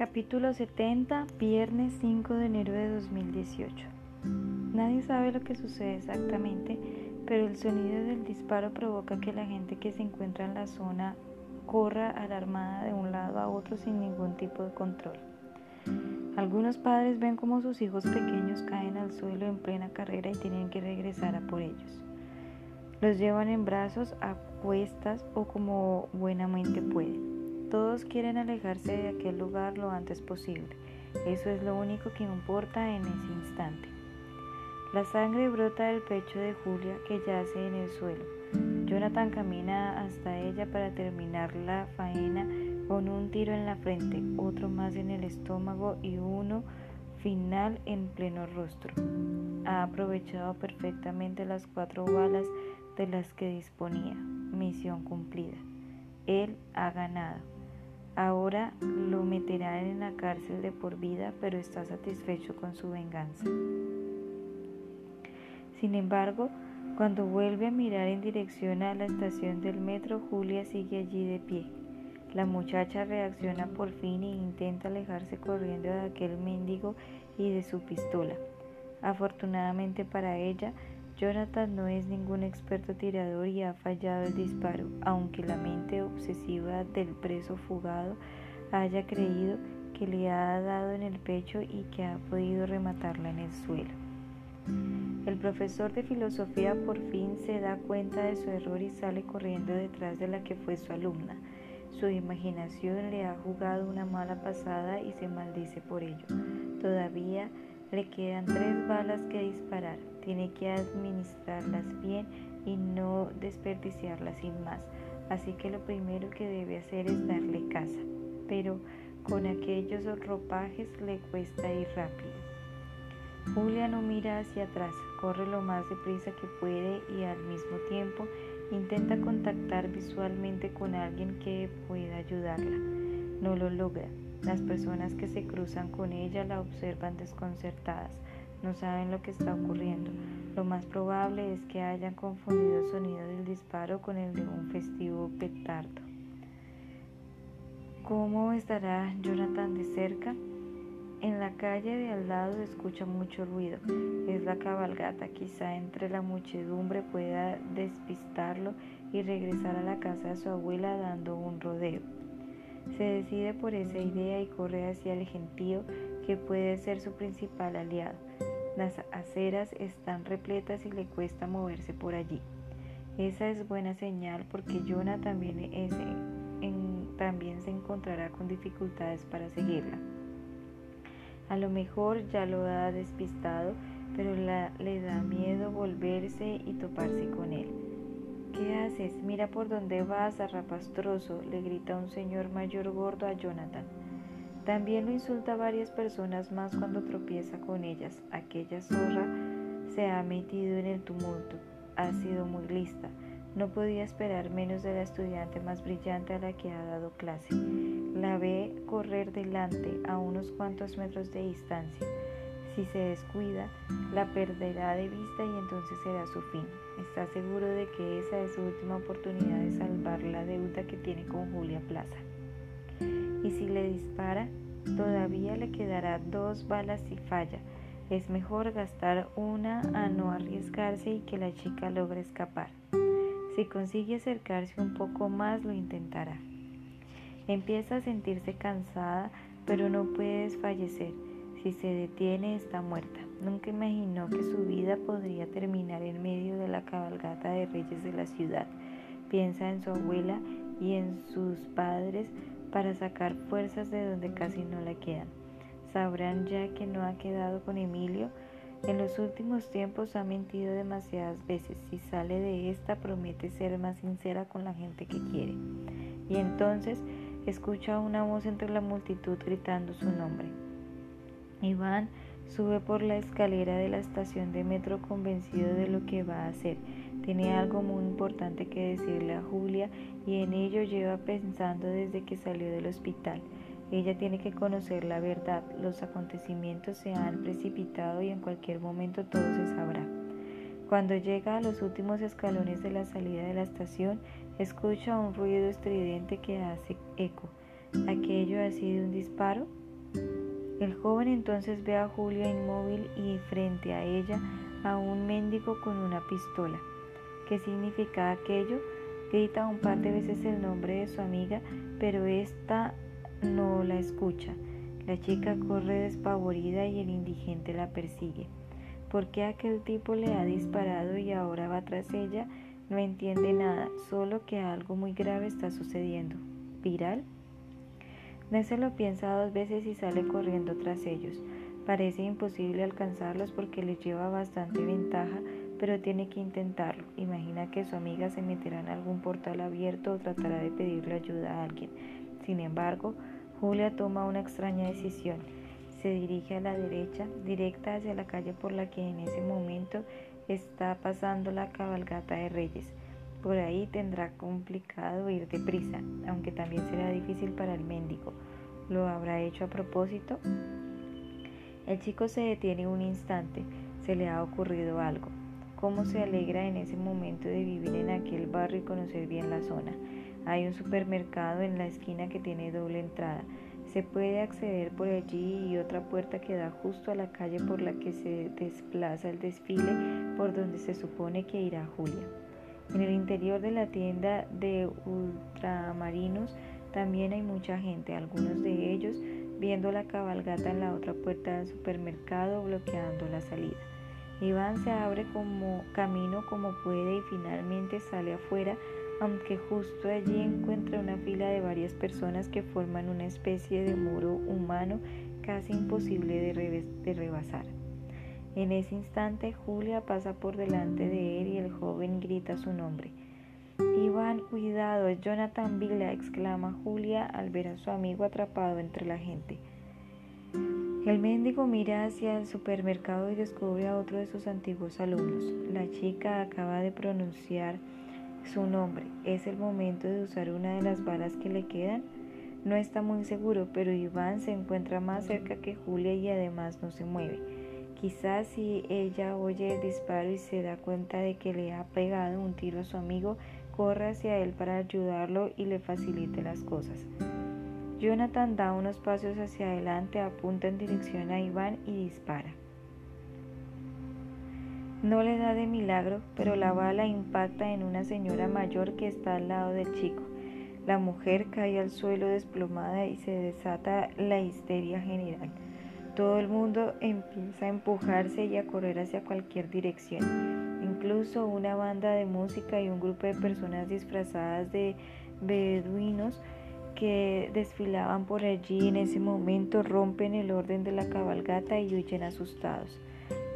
Capítulo 70, viernes 5 de enero de 2018. Nadie sabe lo que sucede exactamente, pero el sonido del disparo provoca que la gente que se encuentra en la zona corra alarmada de un lado a otro sin ningún tipo de control. Algunos padres ven como sus hijos pequeños caen al suelo en plena carrera y tienen que regresar a por ellos. Los llevan en brazos, a cuestas o como buenamente pueden. Todos quieren alejarse de aquel lugar lo antes posible. Eso es lo único que importa en ese instante. La sangre brota del pecho de Julia que yace en el suelo. Jonathan camina hasta ella para terminar la faena con un tiro en la frente, otro más en el estómago y uno final en pleno rostro. Ha aprovechado perfectamente las cuatro balas de las que disponía. Misión cumplida. Él ha ganado. Ahora lo meterán en la cárcel de por vida, pero está satisfecho con su venganza. Sin embargo, cuando vuelve a mirar en dirección a la estación del metro, Julia sigue allí de pie. La muchacha reacciona por fin e intenta alejarse corriendo de aquel mendigo y de su pistola. Afortunadamente para ella, Jonathan no es ningún experto tirador y ha fallado el disparo, aunque la mente obsesiva del preso fugado haya creído que le ha dado en el pecho y que ha podido rematarla en el suelo. El profesor de filosofía por fin se da cuenta de su error y sale corriendo detrás de la que fue su alumna. Su imaginación le ha jugado una mala pasada y se maldice por ello. Todavía le quedan tres balas que disparar. Tiene que administrarlas bien y no desperdiciarlas sin más. Así que lo primero que debe hacer es darle caza. Pero con aquellos ropajes le cuesta ir rápido. Julia no mira hacia atrás, corre lo más deprisa que puede y al mismo tiempo intenta contactar visualmente con alguien que pueda ayudarla. No lo logra. Las personas que se cruzan con ella la observan desconcertadas, no saben lo que está ocurriendo. Lo más probable es que hayan confundido el sonido del disparo con el de un festivo petardo. ¿Cómo estará Jonathan de cerca? En la calle de al lado escucha mucho ruido. Es la cabalgata. Quizá entre la muchedumbre pueda despistarlo y regresar a la casa de su abuela dando un rodeo. Se decide por esa idea y corre hacia el gentío que puede ser su principal aliado. Las aceras están repletas y le cuesta moverse por allí. Esa es buena señal porque Jonah también, también se encontrará con dificultades para seguirla. A lo mejor ya lo ha despistado, pero le da miedo volverse y toparse con él. ¿Qué haces? Mira por dónde vas, arrapastroso, le grita un señor mayor gordo a Jonathan. También lo insulta a varias personas más cuando tropieza con ellas. Aquella zorra se ha metido en el tumulto. Ha sido muy lista. No podía esperar menos de la estudiante más brillante a la que ha dado clase. La ve correr delante a unos cuantos metros de distancia. Si se descuida, la perderá de vista y entonces será su fin. Está seguro de que esa es su última oportunidad de salvar la deuda que tiene con Julia Plaza. Y si le dispara, todavía le quedará dos balas si falla. Es mejor gastar una a no arriesgarse y que la chica logre escapar. Si consigue acercarse un poco más, lo intentará. Empieza a sentirse cansada, pero no puede desfallecer. Si se detiene, está muerta. Nunca imaginó que su vida podría terminar en medio de la cabalgata de reyes de la ciudad. Piensa en su abuela y en sus padres para sacar fuerzas de donde casi no le quedan. Sabrán ya que no ha quedado con Emilio. En los últimos tiempos ha mentido demasiadas veces. Si sale de esta promete ser más sincera con la gente que quiere. Y entonces escucha una voz entre la multitud gritando su nombre. Iván sube por la escalera de la estación de metro convencido de lo que va a hacer. Tiene algo muy importante que decirle a Julia y en ello lleva pensando desde que salió del hospital. Ella tiene que conocer la verdad. Los acontecimientos se han precipitado y en cualquier momento todo se sabrá. Cuando llega a los últimos escalones de la salida de la estación, escucha un ruido estridente que hace eco. ¿Aquello ha sido un disparo? El joven entonces ve a Julia inmóvil y frente a ella a un mendigo con una pistola. ¿Qué significa aquello? Grita un par de veces el nombre de su amiga, pero ésta no la escucha. La chica corre despavorida y el indigente la persigue. ¿Por qué aquel tipo le ha disparado y ahora va tras ella? No entiende nada, solo que algo muy grave está sucediendo. ¿Viral? Se lo piensa dos veces y sale corriendo tras ellos. Parece imposible alcanzarlos porque les lleva bastante ventaja, pero tiene que intentarlo. Imagina que su amiga se meterá en algún portal abierto o tratará de pedirle ayuda a alguien. Sin embargo, Julia toma una extraña decisión. Se dirige a la derecha, directa hacia la calle por la que en ese momento está pasando la cabalgata de reyes. Por ahí tendrá complicado ir deprisa, aunque también será difícil para el mendigo. ¿Lo habrá hecho a propósito? El chico se detiene un instante, se le ha ocurrido algo. ¿Cómo se alegra en ese momento de vivir en aquel barrio y conocer bien la zona? Hay un supermercado en la esquina que tiene doble entrada. Se puede acceder por allí y otra puerta que da justo a la calle por la que se desplaza el desfile por donde se supone que irá Julia. En el interior de la tienda de ultramarinos también hay mucha gente, algunos de ellos viendo la cabalgata en la otra puerta del supermercado bloqueando la salida. Iván se abre como camino como puede y finalmente sale afuera, aunque justo allí encuentra una fila de varias personas que forman una especie de muro humano casi imposible de, de rebasar. En ese instante Julia pasa por delante de él y el joven grita su nombre. Iván, cuidado, es Jonathan Villa, exclama Julia al ver a su amigo atrapado entre la gente. El mendigo mira hacia el supermercado y descubre a otro de sus antiguos alumnos. La chica acaba de pronunciar su nombre. ¿Es el momento de usar una de las balas que le quedan? No está muy seguro, pero Iván se encuentra más cerca que Julia y además no se mueve. Quizás si ella oye el disparo y se da cuenta de que le ha pegado un tiro a su amigo, corre hacia él para ayudarlo y le facilite las cosas. Jonathan da unos pasos hacia adelante, apunta en dirección a Iván y dispara. No le da de milagro, pero la bala impacta en una señora mayor que está al lado del chico. La mujer cae al suelo desplomada y se desata la histeria general. Todo el mundo empieza a empujarse y a correr hacia cualquier dirección. Incluso una banda de música y un grupo de personas disfrazadas de beduinos que desfilaban por allí en ese momento rompen el orden de la cabalgata y huyen asustados.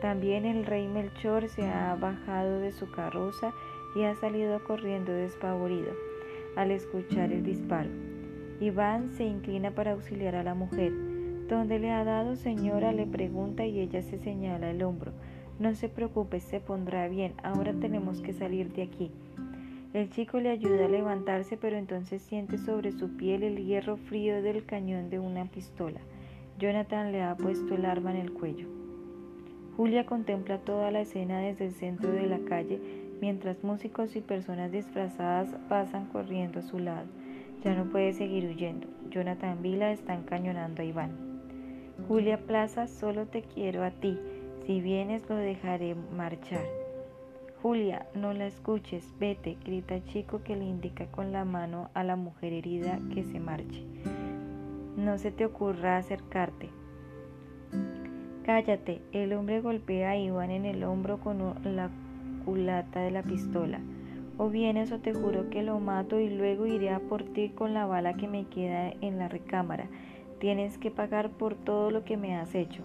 También el rey Melchor se ha bajado de su carroza y ha salido corriendo despavorido al escuchar el disparo. Iván se inclina para auxiliar a la mujer. ¿Dónde le ha dado, señora? le pregunta y ella se señala el hombro. No se preocupe, se pondrá bien. Ahora tenemos que salir de aquí. El chico le ayuda a levantarse, pero entonces siente sobre su piel el hierro frío del cañón de una pistola. Jonathan le ha puesto el arma en el cuello. Julia contempla toda la escena desde el centro de la calle, mientras músicos y personas disfrazadas pasan corriendo a su lado. Ya no puede seguir huyendo. Jonathan Vila está encañonando a Iván. Julia Plaza, solo te quiero a ti. Si vienes lo dejaré marchar. Julia, no la escuches, vete, grita chico que le indica con la mano a la mujer herida que se marche. No se te ocurra acercarte. Cállate, el hombre golpea a Iván en el hombro con la culata de la pistola. O vienes o te juro que lo mato y luego iré a por ti con la bala que me queda en la recámara. Tienes que pagar por todo lo que me has hecho.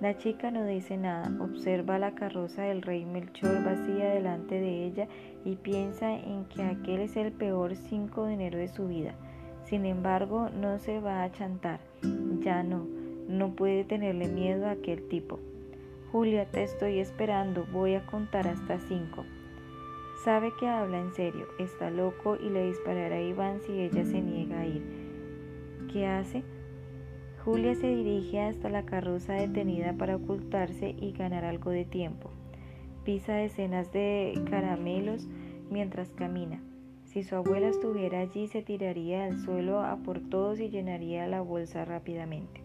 La chica no dice nada, observa la carroza del rey Melchor vacía delante de ella y piensa en que aquel es el peor 5 de enero de su vida. Sin embargo, no se va a chantar. Ya no, no puede tenerle miedo a aquel tipo. Julia, te estoy esperando, voy a contar hasta cinco. Sabe que habla en serio, está loco y le disparará a Iván si ella se niega a ir. ¿Qué hace? Julia se dirige hasta la carroza detenida para ocultarse y ganar algo de tiempo. Pisa decenas de caramelos mientras camina. Si su abuela estuviera allí, se tiraría al suelo a por todos y llenaría la bolsa rápidamente.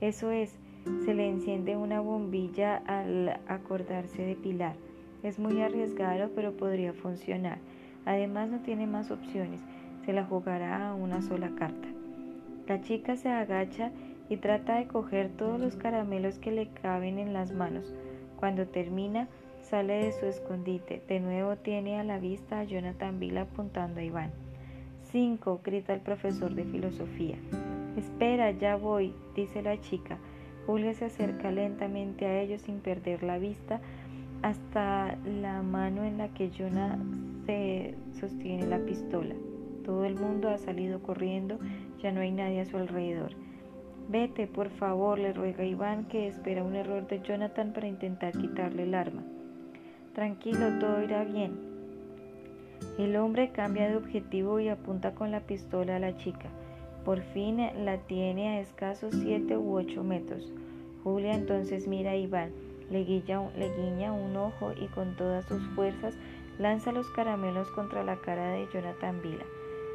Eso es, se le enciende una bombilla al acordarse de Pilar. Es muy arriesgado, pero podría funcionar. Además no tiene más opciones. Se la jugará a una sola carta. La chica se agacha y trata de coger todos los caramelos que le caben en las manos. Cuando termina, sale de su escondite. De nuevo tiene a la vista a Jonathan Bill apuntando a Iván. Cinco, grita el profesor de filosofía. Espera, ya voy, dice la chica. Julia se acerca lentamente a ellos sin perder la vista hasta la mano en la que Jonah se sostiene la pistola. Todo el mundo ha salido corriendo, ya no hay nadie a su alrededor. Vete, por favor, le ruega Iván, que espera un error de Jonathan para intentar quitarle el arma. Tranquilo, todo irá bien. El hombre cambia de objetivo y apunta con la pistola a la chica. Por fin la tiene a escasos siete u ocho metros. Julia entonces mira a Iván, le, le guiña un ojo y con todas sus fuerzas lanza los caramelos contra la cara de Jonathan Vila.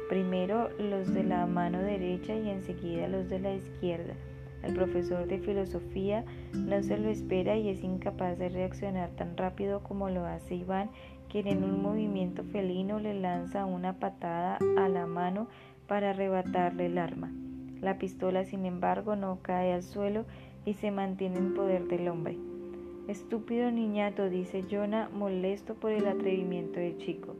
Primero los de la mano derecha y enseguida los de la izquierda. El profesor de filosofía no se lo espera y es incapaz de reaccionar tan rápido como lo hace Iván, quien en un movimiento felino le lanza una patada a la mano para arrebatarle el arma. La pistola, sin embargo, no cae al suelo y se mantiene en poder del hombre. Estúpido niñato, dice Jonah, molesto por el atrevimiento del chico.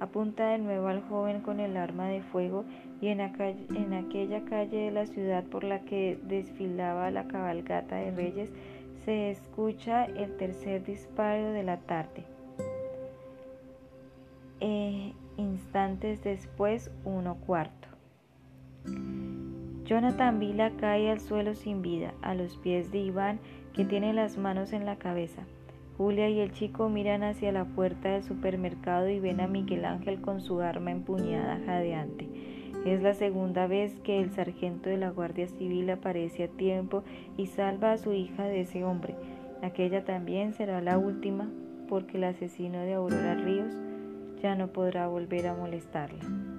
Apunta de nuevo al joven con el arma de fuego y en, aquella calle de la ciudad por la que desfilaba la cabalgata de reyes se escucha el tercer disparo de la tarde. E instantes después, uno cuarto. Jonathan Vila cae al suelo sin vida, a los pies de Iván, que tiene las manos en la cabeza. Julia y el chico miran hacia la puerta del supermercado y ven a Miguel Ángel con su arma empuñada jadeante. Es la segunda vez que el sargento de la Guardia Civil aparece a tiempo y salva a su hija de ese hombre. Aquella también será la última porque el asesino de Aurora Ríos ya no podrá volver a molestarla.